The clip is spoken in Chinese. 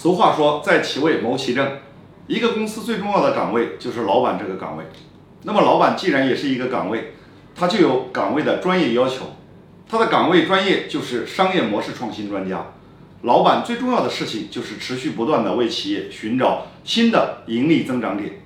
俗话说在其位谋其政，一个公司最重要的岗位就是老板这个岗位，那么老板既然也是一个岗位，他就有岗位的专业要求，他的岗位专业就是商业模式创新专家。老板最重要的事情就是持续不断的为企业寻找新的盈利增长点。